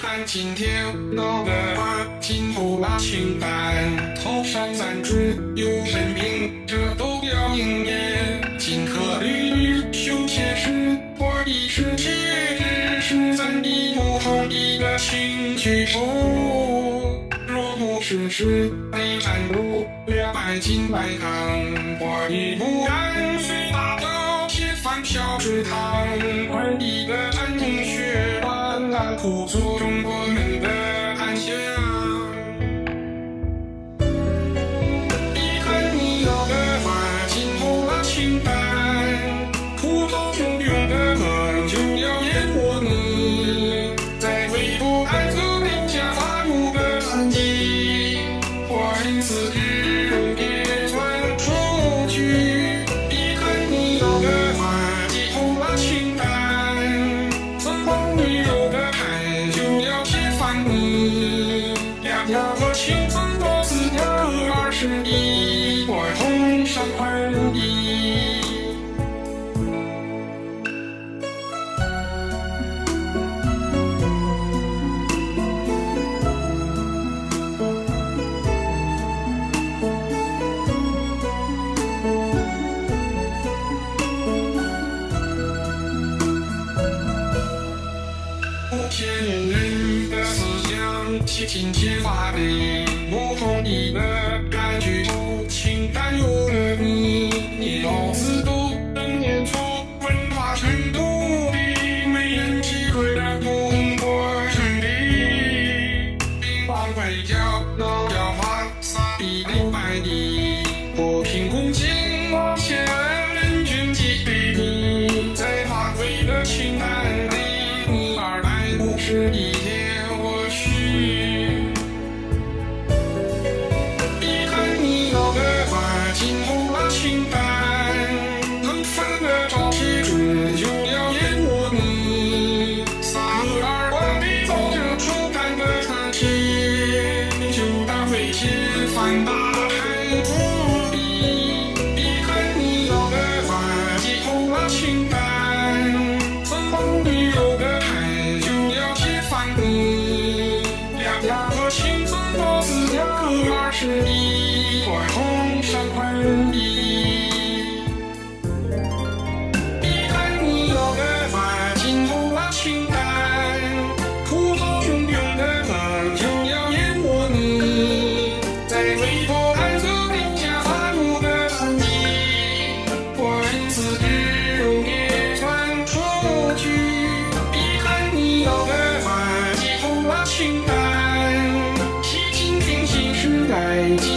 看今天闹的话，今后拉清单，头上三柱有神明，这都要应验。金科玉律修前世，我的世界只是咱的不同意的情绪数。若不是是北山路两百斤白糖，我的不安虽大到铁饭小池塘，我的个，苦做中国天人的思想，七情千发的，不同你的百五十一天我去。遗憾你要的话，今后拉清单，能分的招贴准就要淹没你，撒个耳光的走着出干的特切，就当为天翻大四条河二十一，我红上快意。的